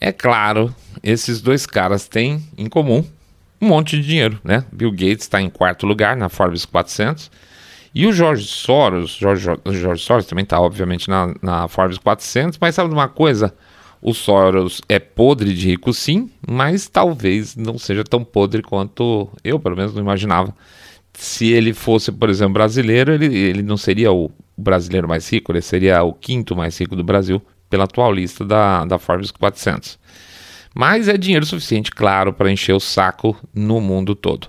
É claro, esses dois caras têm em comum um monte de dinheiro, né? Bill Gates está em quarto lugar na Forbes 400 e o George Soros, George, George Soros também está obviamente na, na Forbes 400, mas sabe de uma coisa? O Soros é podre de rico sim, mas talvez não seja tão podre quanto eu, pelo menos, não imaginava. Se ele fosse, por exemplo, brasileiro, ele, ele não seria o brasileiro mais rico, ele seria o quinto mais rico do Brasil, pela atual lista da, da Forbes 400. Mas é dinheiro suficiente, claro, para encher o saco no mundo todo.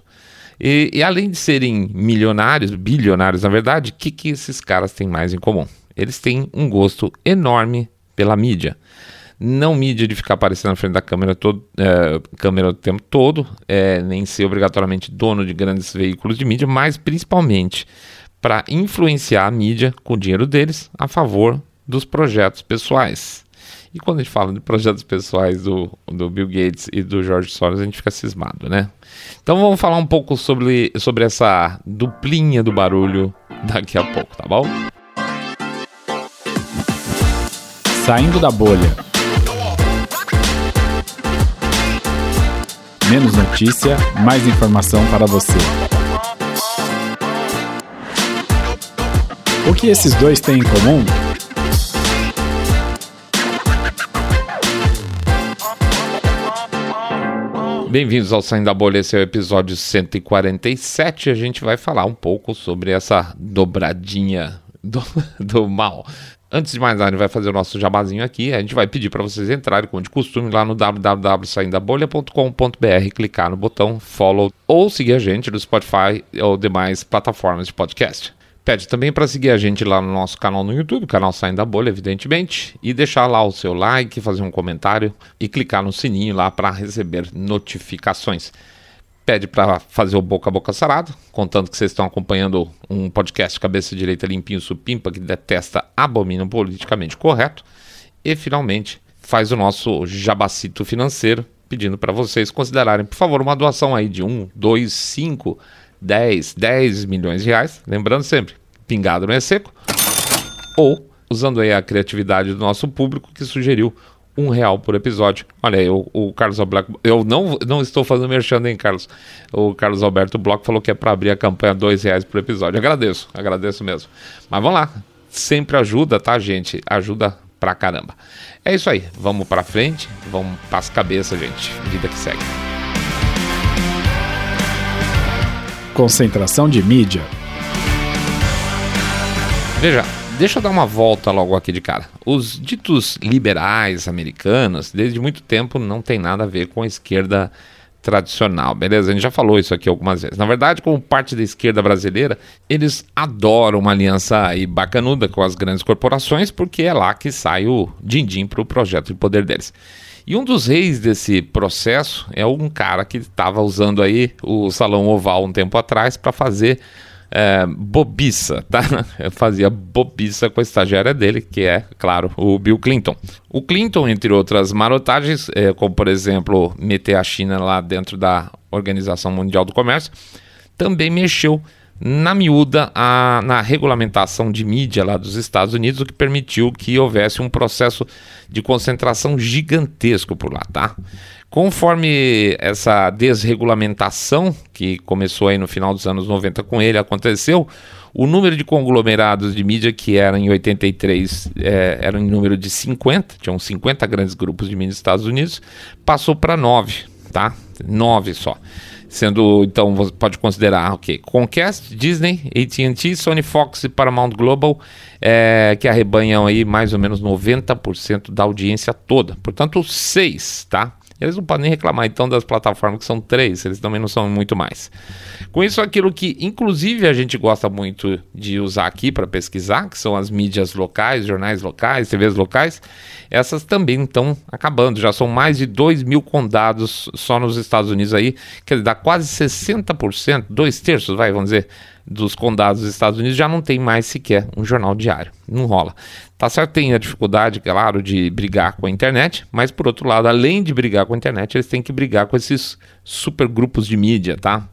E, e, além de serem milionários, bilionários na verdade, o que, que esses caras têm mais em comum? Eles têm um gosto enorme pela mídia. Não mídia de ficar aparecendo na frente da câmera, todo, é, câmera o tempo todo, é, nem ser obrigatoriamente dono de grandes veículos de mídia, mas principalmente para influenciar a mídia com o dinheiro deles a favor dos projetos pessoais. E quando a gente fala de projetos pessoais do, do Bill Gates e do George Soros, a gente fica cismado, né? Então vamos falar um pouco sobre, sobre essa duplinha do barulho daqui a pouco, tá bom? Saindo da bolha. Menos notícia, mais informação para você. O que esses dois têm em comum? Bem-vindos ao Saindo da Bolha, esse é o episódio 147. A gente vai falar um pouco sobre essa dobradinha do, do mal. Antes de mais nada, a gente vai fazer o nosso jabazinho aqui. A gente vai pedir para vocês entrarem, como de costume, lá no www.saindabolha.com.br, clicar no botão follow ou seguir a gente no Spotify ou demais plataformas de podcast. Pede também para seguir a gente lá no nosso canal no YouTube, canal Saindo da Bolha, evidentemente, e deixar lá o seu like, fazer um comentário e clicar no sininho lá para receber notificações. Pede para fazer o boca a boca sarado, contando que vocês estão acompanhando um podcast cabeça direita limpinho supimpa que detesta, abomina politicamente correto. E finalmente faz o nosso jabacito financeiro, pedindo para vocês considerarem, por favor, uma doação aí de 1, 2, 5 10, 10 milhões de reais, lembrando sempre, pingado não é seco, ou usando aí a criatividade do nosso público que sugeriu um real por episódio. Olha aí, o, o Carlos Alberto, eu não, não estou fazendo merchan, hein, Carlos? O Carlos Alberto Bloco falou que é para abrir a campanha dois reais por episódio. Agradeço, agradeço mesmo. Mas vamos lá, sempre ajuda, tá, gente? Ajuda pra caramba. É isso aí, vamos pra frente, vamos para as cabeças, gente. Vida que segue. Concentração de mídia. Veja, deixa eu dar uma volta logo aqui de cara. Os ditos liberais americanos, desde muito tempo, não tem nada a ver com a esquerda tradicional, beleza? A gente já falou isso aqui algumas vezes. Na verdade, como parte da esquerda brasileira, eles adoram uma aliança aí bacanuda com as grandes corporações, porque é lá que sai o din-din para o projeto de poder deles. E um dos reis desse processo é um cara que estava usando aí o salão oval um tempo atrás para fazer é, bobiça, tá? Fazia bobiça com a estagiária dele, que é, claro, o Bill Clinton. O Clinton, entre outras marotagens, é, como por exemplo meter a China lá dentro da Organização Mundial do Comércio, também mexeu na miúda a, na regulamentação de mídia lá dos Estados Unidos, o que permitiu que houvesse um processo de concentração gigantesco por lá, tá? Conforme essa desregulamentação, que começou aí no final dos anos 90 com ele, aconteceu, o número de conglomerados de mídia, que era em 83, é, era em número de 50, tinham 50 grandes grupos de mídia nos Estados Unidos, passou para 9, tá? 9 só sendo então você pode considerar o okay, Comcast, Disney, AT&T, Sony Fox e Paramount Global, é, que arrebanham aí mais ou menos 90% da audiência toda. Portanto, seis, tá? Eles não podem reclamar então das plataformas que são três, eles também não são muito mais. Com isso, aquilo que inclusive a gente gosta muito de usar aqui para pesquisar, que são as mídias locais, jornais locais, TVs locais, essas também estão acabando. Já são mais de 2 mil condados só nos Estados Unidos aí, que dá quase 60%, dois terços, vai, vamos dizer, dos condados dos Estados Unidos já não tem mais sequer um jornal diário. Não rola. Tá certo, tem a dificuldade, claro, de brigar com a internet, mas por outro lado, além de brigar com a internet, eles têm que brigar com esses super grupos de mídia, tá?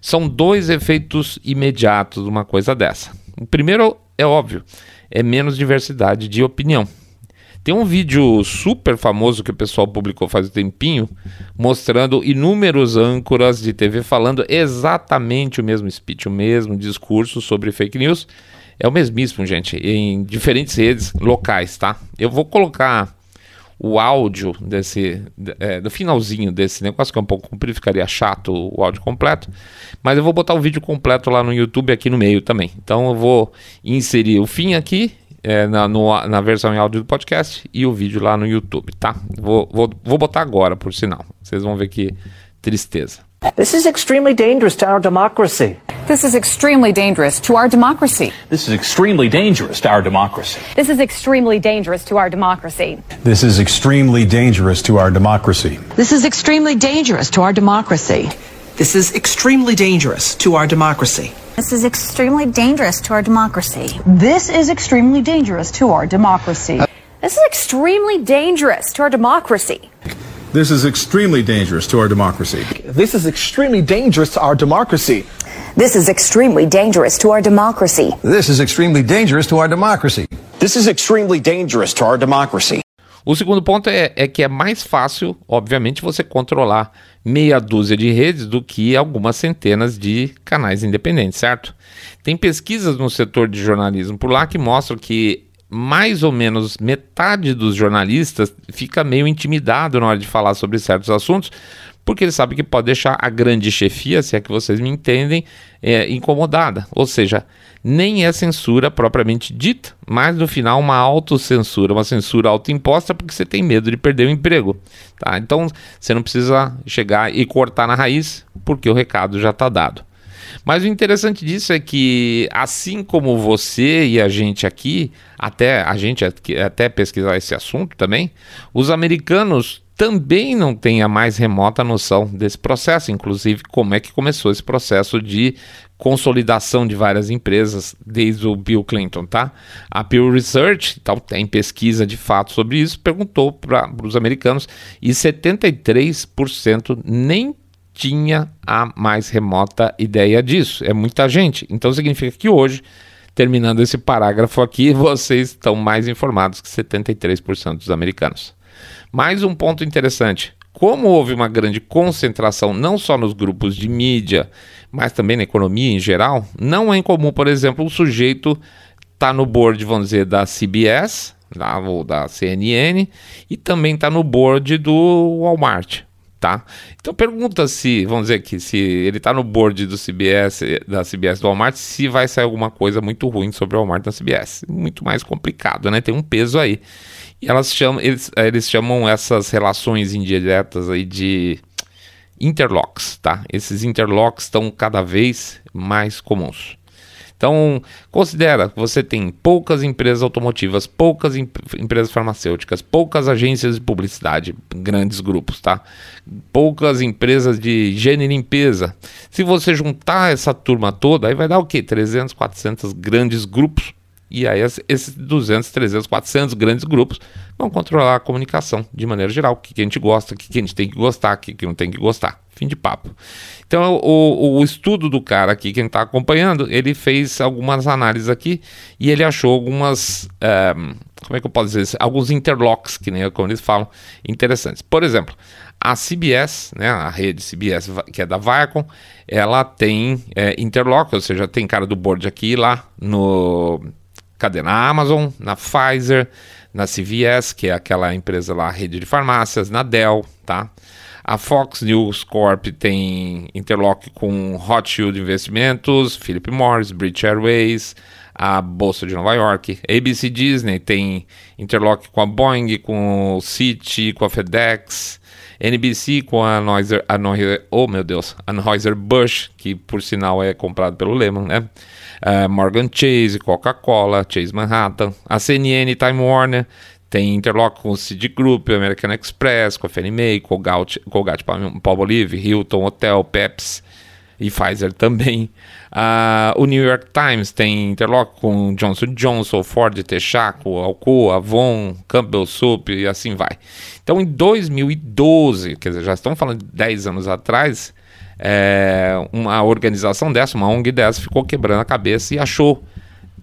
São dois efeitos imediatos de uma coisa dessa. O primeiro é óbvio, é menos diversidade de opinião. Tem um vídeo super famoso que o pessoal publicou faz um tempinho, mostrando inúmeros âncoras de TV falando exatamente o mesmo speech, o mesmo discurso sobre fake news. É o mesmíssimo, gente, em diferentes redes locais, tá? Eu vou colocar o áudio desse é, do finalzinho desse negócio que é um pouco comprido, ficaria chato o áudio completo, mas eu vou botar o vídeo completo lá no YouTube aqui no meio também. Então eu vou inserir o fim aqui é, na, no, na versão em áudio do podcast e o vídeo lá no YouTube, tá? Vou, vou, vou botar agora, por sinal. Vocês vão ver que tristeza. This is extremely dangerous to our democracy. This is extremely dangerous to our democracy. This is extremely dangerous to our democracy. This is extremely dangerous to our democracy. This is extremely dangerous to our democracy. This is extremely dangerous to our democracy. This is extremely dangerous to our democracy. This is extremely dangerous to our democracy. This is extremely dangerous to our democracy. This is extremely dangerous to our democracy. This is extremely dangerous to our democracy. This is extremely dangerous to our democracy. This is extremely dangerous to our democracy. This is extremely dangerous to our democracy. This is extremely dangerous to our democracy. O segundo ponto é, é, que é mais fácil, obviamente, você controlar meia dúzia de redes do que algumas centenas de canais independentes, certo? Tem pesquisas no setor de jornalismo por lá que mostram que mais ou menos metade dos jornalistas fica meio intimidado na hora de falar sobre certos assuntos, porque ele sabe que pode deixar a grande chefia, se é que vocês me entendem, é, incomodada. Ou seja, nem é censura propriamente dita, mas no final uma autocensura, uma censura autoimposta porque você tem medo de perder o emprego. Tá? Então você não precisa chegar e cortar na raiz, porque o recado já está dado. Mas o interessante disso é que, assim como você e a gente aqui, até a gente até pesquisar esse assunto também, os americanos também não têm a mais remota noção desse processo, inclusive como é que começou esse processo de consolidação de várias empresas desde o Bill Clinton, tá? A Pew Research, então, tem pesquisa de fato sobre isso, perguntou para os americanos e 73% nem tinha a mais remota ideia disso. É muita gente. Então significa que hoje, terminando esse parágrafo aqui, vocês estão mais informados que 73% dos americanos. Mais um ponto interessante. Como houve uma grande concentração não só nos grupos de mídia, mas também na economia em geral, não é incomum, por exemplo, o sujeito tá no board, vamos dizer, da CBS, da, ou da CNN, e também está no board do Walmart tá? Então pergunta se, vamos dizer que se ele está no board do CBS, da CBS do Walmart, se vai sair alguma coisa muito ruim sobre o Walmart da CBS. Muito mais complicado, né? Tem um peso aí. E elas chamam, eles, eles chamam essas relações indiretas aí de interlocks, tá? Esses interlocks estão cada vez mais comuns. Então, considera que você tem poucas empresas automotivas, poucas em, empresas farmacêuticas, poucas agências de publicidade, grandes grupos, tá? Poucas empresas de higiene e limpeza. Se você juntar essa turma toda, aí vai dar o quê? 300, 400 grandes grupos. E aí esses 200, 300, 400 grandes grupos vão controlar a comunicação de maneira geral. O que, que a gente gosta, o que, que a gente tem que gostar, o que, que não tem que gostar. Fim de papo. Então, o, o estudo do cara aqui, quem está acompanhando, ele fez algumas análises aqui e ele achou algumas. É, como é que eu posso dizer? Alguns interlocks, que nem como eles falam, interessantes. Por exemplo, a CBS, né, a rede CBS, que é da Viacom, ela tem é, interlock, ou seja, tem cara do board aqui e lá no. Cadê? Na Amazon, na Pfizer, na CVS, que é aquela empresa lá, rede de farmácias, na Dell, tá? A Fox News Corp tem interlock com Rothschild Investimentos, Philip Morris, British Airways, a Bolsa de Nova York. ABC Disney tem interlock com a Boeing, com o Citi, com a FedEx. NBC com a Noiser, a Noiser, oh meu Deus, a Noiser Bush, que por sinal é comprado pelo Lehman, né? Uh, Morgan Chase, Coca-Cola, Chase Manhattan, a CNN, Time Warner, tem interlock com o Citigroup, American Express, com a Fannie Mae, Colgate, Colgate Palmolive, Hilton, Hotel, Pepsi e Pfizer também. Uh, o New York Times tem interlock com Johnson Johnson, Ford, Texaco, Alcoa, Avon, Campbell Soup e assim vai. Então em 2012, quer dizer, já estão falando de 10 anos atrás, é, uma organização dessa, uma ONG dessa, ficou quebrando a cabeça e achou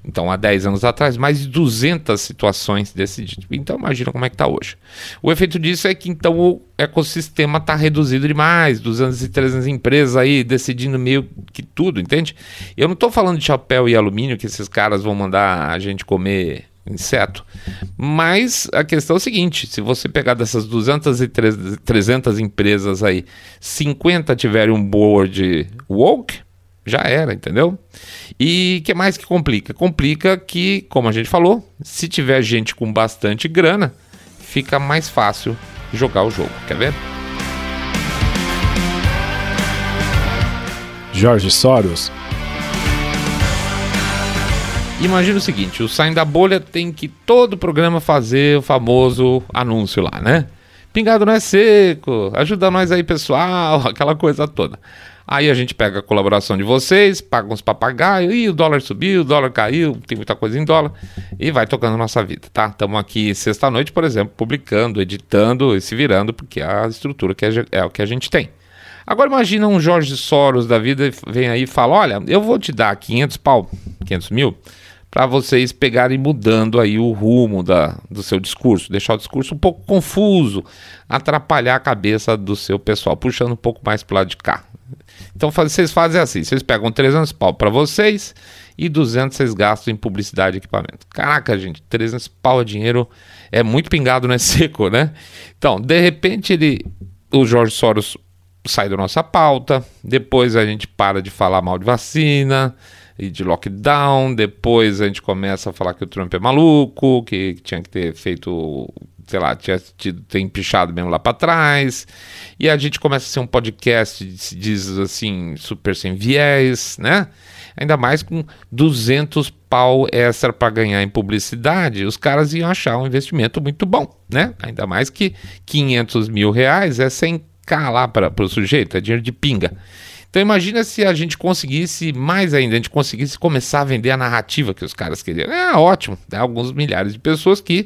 Então, há 10 anos atrás, mais de 200 situações desse tipo. Então, imagina como é que está hoje. O efeito disso é que, então, o ecossistema está reduzido demais. 200 e 300 empresas aí decidindo meio que tudo, entende? Eu não estou falando de chapéu e alumínio, que esses caras vão mandar a gente comer inseto. Mas a questão é o seguinte: se você pegar dessas 200 e 300 empresas aí, 50 tiverem um board woke, já era, entendeu? E que mais que complica? Complica que, como a gente falou, se tiver gente com bastante grana, fica mais fácil jogar o jogo. Quer ver? Jorge Soros. Imagina o seguinte: o Saindo da Bolha tem que todo programa fazer o famoso anúncio lá, né? Pingado não é seco, ajuda nós aí, pessoal, aquela coisa toda. Aí a gente pega a colaboração de vocês, paga uns papagaios, e o dólar subiu, o dólar caiu, tem muita coisa em dólar, e vai tocando nossa vida, tá? Estamos aqui sexta-noite, por exemplo, publicando, editando e se virando, porque a estrutura que é, é o que a gente tem. Agora imagina um Jorge Soros da vida vem aí e fala: Olha, eu vou te dar 500 pau, 500 mil, para vocês pegarem mudando aí o rumo da, do seu discurso, deixar o discurso um pouco confuso, atrapalhar a cabeça do seu pessoal, puxando um pouco mais para lado de cá. Então vocês fazem assim, vocês pegam 300 pau para vocês e 200 vocês gastam em publicidade e equipamento. Caraca, gente, 300 pau é dinheiro, é muito pingado, não é seco, né? Então, de repente ele, o Jorge Soros sai da nossa pauta, depois a gente para de falar mal de vacina e de lockdown, depois a gente começa a falar que o Trump é maluco, que tinha que ter feito sei lá, tinha tido, ter empichado mesmo lá para trás. E a gente começa a ser um podcast, se diz assim, super sem viés, né? Ainda mais com 200 pau extra para ganhar em publicidade, os caras iam achar um investimento muito bom, né? Ainda mais que 500 mil reais é 100k lá para o sujeito, é dinheiro de pinga. Então imagina se a gente conseguisse, mais ainda, a gente conseguisse começar a vender a narrativa que os caras queriam. É ótimo, tem alguns milhares de pessoas que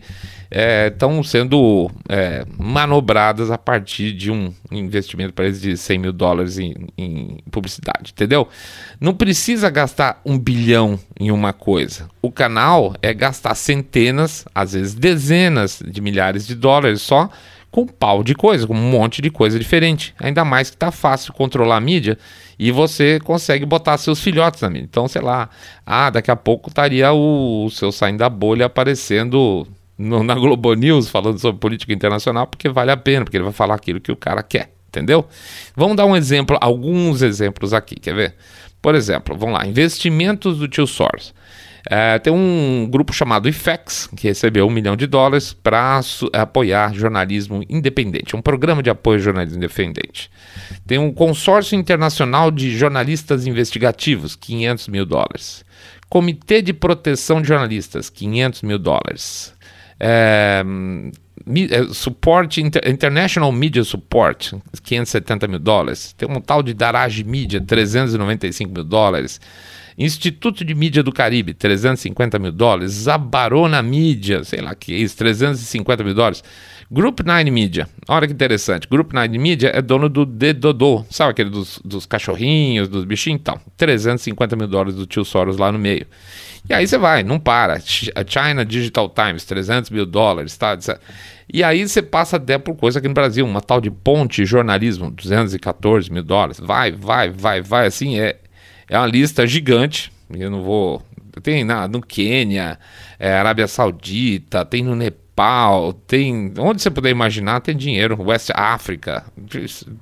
estão é, sendo é, manobradas a partir de um investimento para eles de 100 mil dólares em, em, publicidade, entendeu? Não precisa gastar um bilhão em uma coisa. O canal é gastar centenas, às vezes dezenas de milhares de dólares só com pau de coisa, com um monte de coisa diferente. Ainda mais que tá fácil controlar a mídia e você consegue botar seus filhotes na mídia. Então, sei lá, ah, daqui a pouco estaria o, o seu saindo da bolha aparecendo no, na Globo News falando sobre política internacional, porque vale a pena, porque ele vai falar aquilo que o cara quer, entendeu? Vamos dar um exemplo, alguns exemplos aqui, quer ver? Por exemplo, vamos lá, investimentos do tio Soros. É, tem um grupo chamado IFEX, que recebeu um milhão de dólares para apoiar jornalismo independente, um programa de apoio ao jornalismo independente. Tem um consórcio internacional de jornalistas investigativos, 500 mil dólares. Comitê de Proteção de Jornalistas, 500 mil dólares. É, é Support International Media Support, 570 mil dólares. Tem um tal de Darage Media, 395 mil dólares. Instituto de Mídia do Caribe, 350 mil dólares. Zabarona Mídia, sei lá que é isso, 350 mil dólares. Group Nine Media, olha que interessante. Group Nine Media é dono do Dedodô, sabe aquele dos, dos cachorrinhos, dos bichinhos? Então, 350 mil dólares do tio Soros lá no meio. E aí você vai, não para. China Digital Times, 300 mil dólares, tá? E aí você passa até por coisa aqui no Brasil, uma tal de ponte jornalismo, 214 mil dólares. Vai, vai, vai, vai, assim, é, é uma lista gigante. Eu não vou. Tem na, no Quênia, é, Arábia Saudita, tem no Nepal, tem. Onde você puder imaginar, tem dinheiro. West África,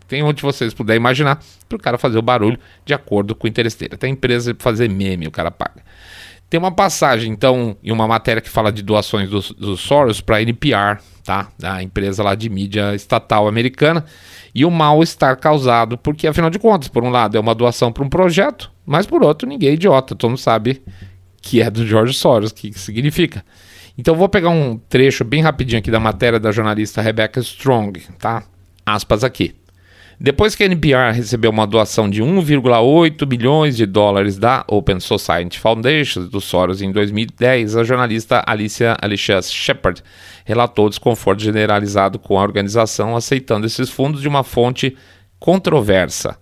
tem onde vocês puderem imaginar, para o cara fazer o barulho de acordo com o interesse dele. Tem empresa fazer meme, o cara paga. Tem uma passagem, então, em uma matéria que fala de doações dos do Soros para a NPR, tá? A empresa lá de mídia estatal americana. E o mal-estar causado, porque afinal de contas, por um lado é uma doação para um projeto, mas por outro ninguém é idiota, todo mundo sabe que é do George Soros, o que, que significa. Então vou pegar um trecho bem rapidinho aqui da matéria da jornalista Rebecca Strong, tá? Aspas aqui. Depois que a NPR recebeu uma doação de 1,8 bilhões de dólares da Open Society Foundation do Soros em 2010, a jornalista Alicia Alicia Shepard relatou desconforto generalizado com a organização aceitando esses fundos de uma fonte controversa.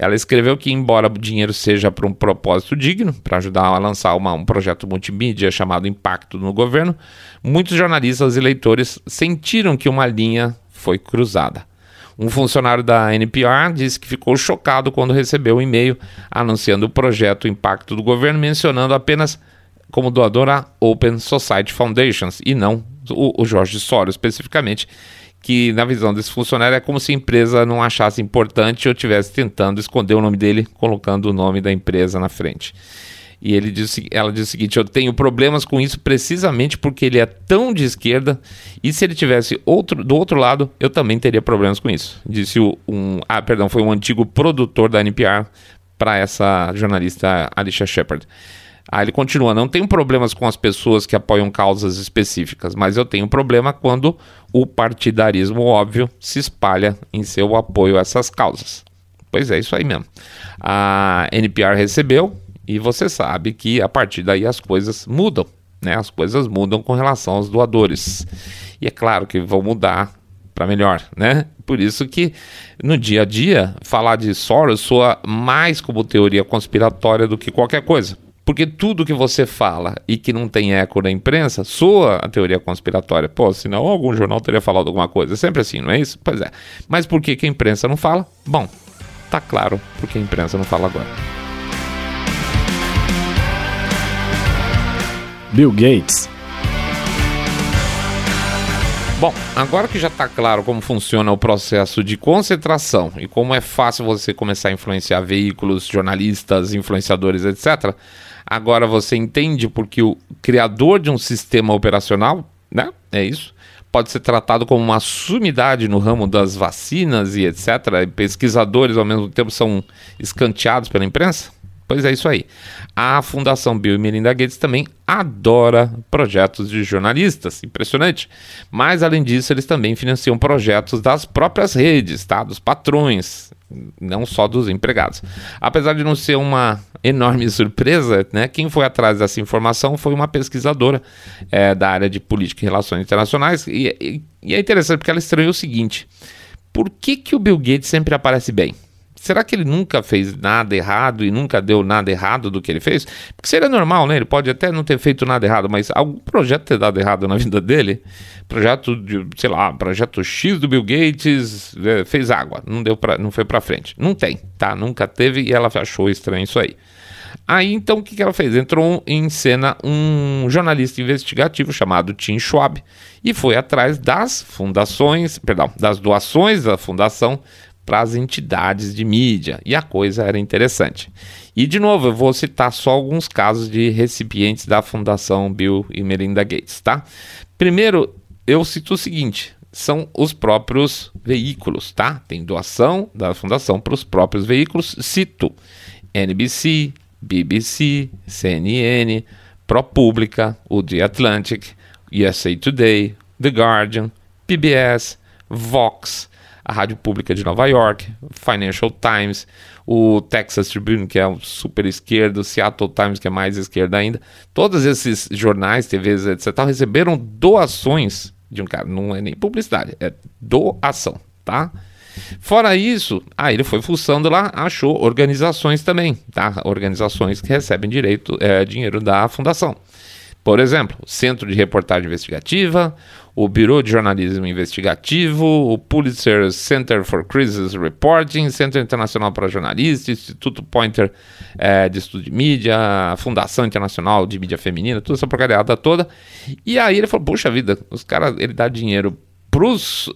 Ela escreveu que, embora o dinheiro seja para um propósito digno, para ajudar a lançar uma, um projeto multimídia chamado Impacto no Governo, muitos jornalistas e leitores sentiram que uma linha foi cruzada. Um funcionário da NPR disse que ficou chocado quando recebeu um e-mail anunciando o projeto Impacto do Governo, mencionando apenas como doador a Open Society Foundations e não o, o Jorge Soros especificamente, que na visão desse funcionário é como se a empresa não achasse importante ou estivesse tentando esconder o nome dele, colocando o nome da empresa na frente. E ele diz, ela diz o seguinte: Eu tenho problemas com isso precisamente porque ele é tão de esquerda. E se ele tivesse outro, do outro lado, eu também teria problemas com isso. Disse o, um. Ah, perdão, foi um antigo produtor da NPR para essa jornalista Alicia Shepard. Aí ele continua: Não tenho problemas com as pessoas que apoiam causas específicas, mas eu tenho problema quando o partidarismo óbvio se espalha em seu apoio a essas causas. Pois é, isso aí mesmo. A NPR recebeu e você sabe que a partir daí as coisas mudam, né? As coisas mudam com relação aos doadores. E é claro que vão mudar para melhor, né? Por isso que no dia a dia falar de Soros soa mais como teoria conspiratória do que qualquer coisa. Porque tudo que você fala e que não tem eco na imprensa soa a teoria conspiratória. Pô, senão algum jornal teria falado alguma coisa. É sempre assim, não é isso? Pois é. Mas por que, que a imprensa não fala? Bom, tá claro porque a imprensa não fala agora. Bill Gates. Bom, agora que já está claro como funciona o processo de concentração e como é fácil você começar a influenciar veículos, jornalistas, influenciadores, etc., agora você entende porque o criador de um sistema operacional, né? É isso. Pode ser tratado como uma sumidade no ramo das vacinas e etc. E pesquisadores, ao mesmo tempo, são escanteados pela imprensa? Pois é isso aí. A Fundação Bill e Melinda Gates também adora projetos de jornalistas, impressionante. Mas além disso, eles também financiam projetos das próprias redes, tá? Dos patrões, não só dos empregados. Apesar de não ser uma enorme surpresa, né? Quem foi atrás dessa informação foi uma pesquisadora é, da área de política e relações internacionais e, e, e é interessante porque ela estranhou o seguinte: por que que o Bill Gates sempre aparece bem? Será que ele nunca fez nada errado e nunca deu nada errado do que ele fez? Porque seria normal, né? Ele pode até não ter feito nada errado, mas algum projeto ter dado errado na vida dele, projeto de, sei lá, projeto X do Bill Gates é, fez água, não deu para, não foi para frente. Não tem, tá? Nunca teve e ela achou estranho isso aí. Aí então o que, que ela fez? Entrou em cena um jornalista investigativo chamado Tim Schwab e foi atrás das fundações, perdão, das doações da fundação para as entidades de mídia. E a coisa era interessante. E de novo, eu vou citar só alguns casos de recipientes da Fundação Bill e Melinda Gates, tá? Primeiro, eu cito o seguinte: são os próprios veículos, tá? Tem doação da fundação para os próprios veículos. Cito NBC, BBC, CNN, ProPublica, o The Atlantic, USA Today, The Guardian, PBS, Vox, a Rádio Pública de Nova York, Financial Times, o Texas Tribune, que é um super esquerdo, Seattle Times, que é mais esquerda ainda. Todos esses jornais, TVs, etc., receberam doações de um cara. Não é nem publicidade, é doação, tá? Fora isso, aí ele foi fuçando lá, achou organizações também, tá? Organizações que recebem direito, é, dinheiro da fundação. Por exemplo, Centro de Reportagem Investigativa, o Bureau de Jornalismo Investigativo, o Pulitzer Center for Crisis Reporting, Centro Internacional para Jornalistas, Instituto Pointer é, de Estudo de Mídia, Fundação Internacional de Mídia Feminina, toda essa porcariada toda. E aí ele falou: puxa vida, os caras, ele dá dinheiro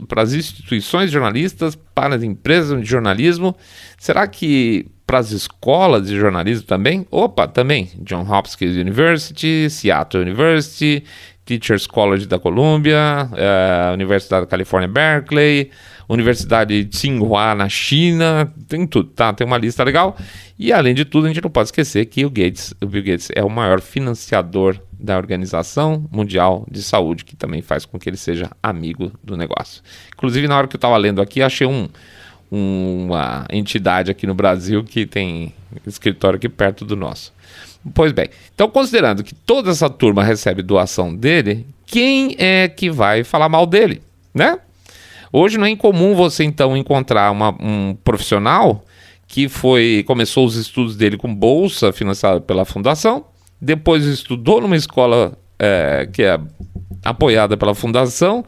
para as instituições jornalistas, para as empresas de jornalismo. Será que para as escolas de jornalismo também? Opa, também. John Hopkins University, Seattle University, Teachers College da Colômbia, é, Universidade da Califórnia Berkeley, Universidade de Tsinghua na China, tem tudo, tá? Tem uma lista legal. E além de tudo, a gente não pode esquecer que o Gates, o Bill Gates é o maior financiador da Organização Mundial de Saúde, que também faz com que ele seja amigo do negócio. Inclusive, na hora que eu estava lendo aqui, achei um, uma entidade aqui no Brasil que tem escritório aqui perto do nosso. Pois bem, então considerando que toda essa turma recebe doação dele, quem é que vai falar mal dele, né? Hoje não é incomum você então encontrar uma, um profissional que foi começou os estudos dele com bolsa financiada pela fundação, depois estudou numa escola é, que é apoiada pela fundação,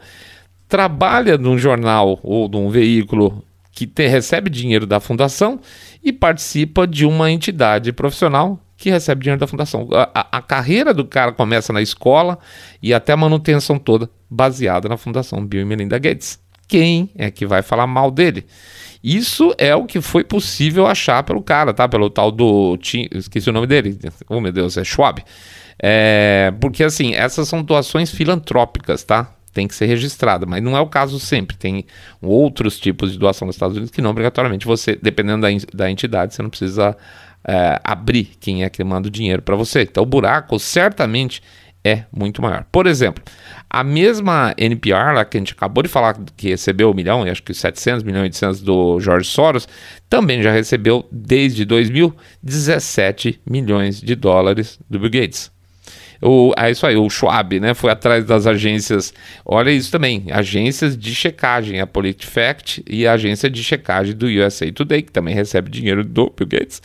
trabalha num jornal ou num veículo que te, recebe dinheiro da fundação e participa de uma entidade profissional que recebe dinheiro da fundação. A, a, carreira do cara começa na escola e até a manutenção toda baseada na fundação Bill e Melinda Gates. Quem é que vai falar mal dele? Isso é o que foi possível achar pelo cara, tá? Pelo tal do. Esqueci o nome dele. Oh, meu Deus, é Schwab. É, porque assim, essas são doações filantrópicas, tá? Tem que ser registrada, mas não é o caso sempre. Tem outros tipos de doação nos Estados Unidos que não obrigatoriamente você, dependendo da, da entidade, você não precisa é, abrir quem é que manda o dinheiro para você. Então o buraco certamente é muito maior. Por exemplo, a mesma NPR, lá que a gente acabou de falar que recebeu um milhão, acho que 700 milhões e 800 do George Soros, também já recebeu desde 2000 17 milhões de dólares do Bill Gates. O, é isso aí, o Schwab, né? Foi atrás das agências. Olha isso também, agências de checagem, a PolitiFact e a agência de checagem do USA Today, que também recebe dinheiro do Bill Gates.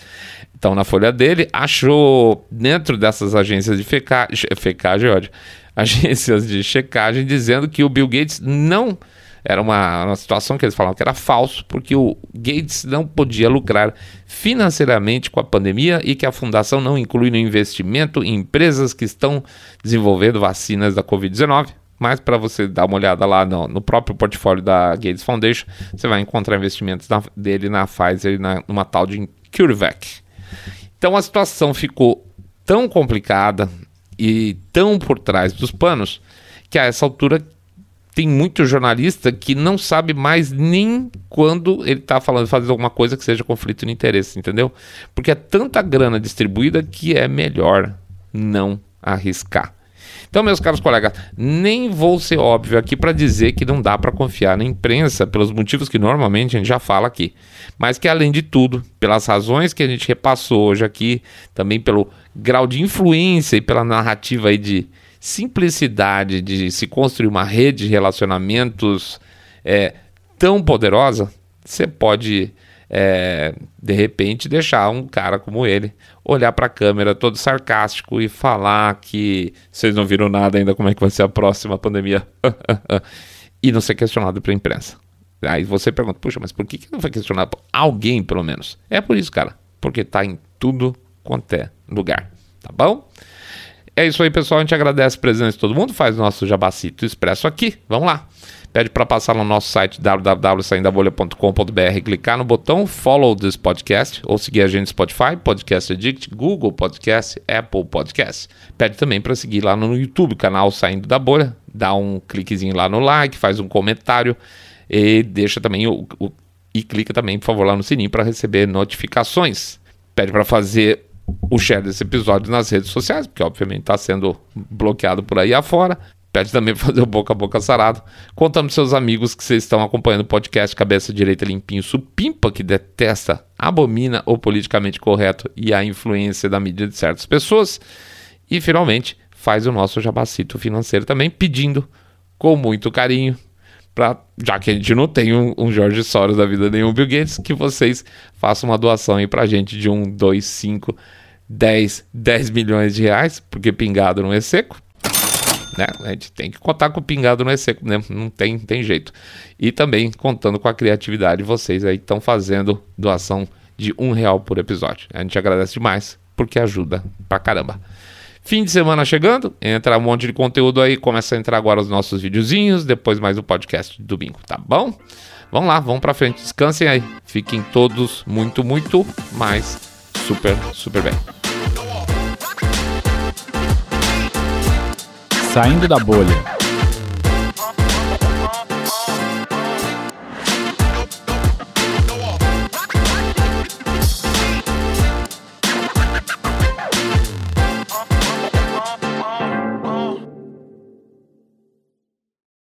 Então, na folha dele, achou dentro dessas agências de feca... fecagem, agências de checagem, dizendo que o Bill Gates não era uma, uma situação que eles falavam que era falso, porque o Gates não podia lucrar financeiramente com a pandemia e que a fundação não inclui no investimento em empresas que estão desenvolvendo vacinas da Covid-19. Mas para você dar uma olhada lá no, no, próprio portfólio da Gates Foundation, você vai encontrar investimentos na, dele na Pfizer e na, numa tal de CureVac. Então a situação ficou tão complicada e tão por trás dos panos que a essa altura tem muito jornalista que não sabe mais nem quando ele está falando fazer alguma coisa que seja conflito de interesse, entendeu? Porque é tanta grana distribuída que é melhor não arriscar. Então, meus caros colegas, nem vou ser óbvio aqui para dizer que não dá para confiar na imprensa pelos motivos que normalmente a gente já fala aqui, mas que além de tudo, pelas razões que a gente repassou hoje aqui, também pelo grau de influência e pela narrativa aí de simplicidade de se construir uma rede de relacionamentos é, tão poderosa, você pode, é, de repente, deixar um cara como ele olhar para a câmera todo sarcástico e falar que vocês não viram nada ainda, como é que vai ser a próxima pandemia, e não ser questionado pela imprensa. Aí você pergunta, puxa, mas por que, que não foi questionado alguém, pelo menos? É por isso, cara, porque está em tudo quanto é lugar, tá bom? É isso aí, pessoal. A gente agradece a presença de todo mundo. Faz nosso jabacito expresso aqui. Vamos lá. Pede para passar no nosso site www.saindabolha.com.br, clicar no botão Follow this podcast ou seguir a gente no Spotify, Podcast Addict, Google Podcast, Apple Podcast. Pede também para seguir lá no YouTube, canal Saindo da Bolha. Dá um cliquezinho lá no like, faz um comentário e deixa também o, o e clica também, por favor, lá no sininho para receber notificações. Pede para fazer o share desse episódio nas redes sociais, porque obviamente está sendo bloqueado por aí afora. Pede também para fazer o boca a boca sarado. Contando para seus amigos que vocês estão acompanhando o podcast Cabeça Direita Limpinho Supimpa, que detesta, abomina o politicamente correto e a influência da mídia de certas pessoas. E finalmente faz o nosso jabacito financeiro também, pedindo com muito carinho Pra, já que a gente não tem um, um Jorge Soros da vida nenhum Bill Gates, que vocês façam uma doação aí pra gente de um, dois, cinco, dez, dez milhões de reais, porque pingado não é seco. Né? A gente tem que contar com o pingado não é seco, né? não tem, tem jeito. E também contando com a criatividade de vocês aí estão fazendo doação de um real por episódio. A gente agradece demais porque ajuda pra caramba. Fim de semana chegando, entra um monte de conteúdo aí, começa a entrar agora os nossos videozinhos, depois mais o podcast de domingo, tá bom? Vamos lá, vamos pra frente, descansem aí. Fiquem todos muito, muito mais super, super bem. Saindo da bolha.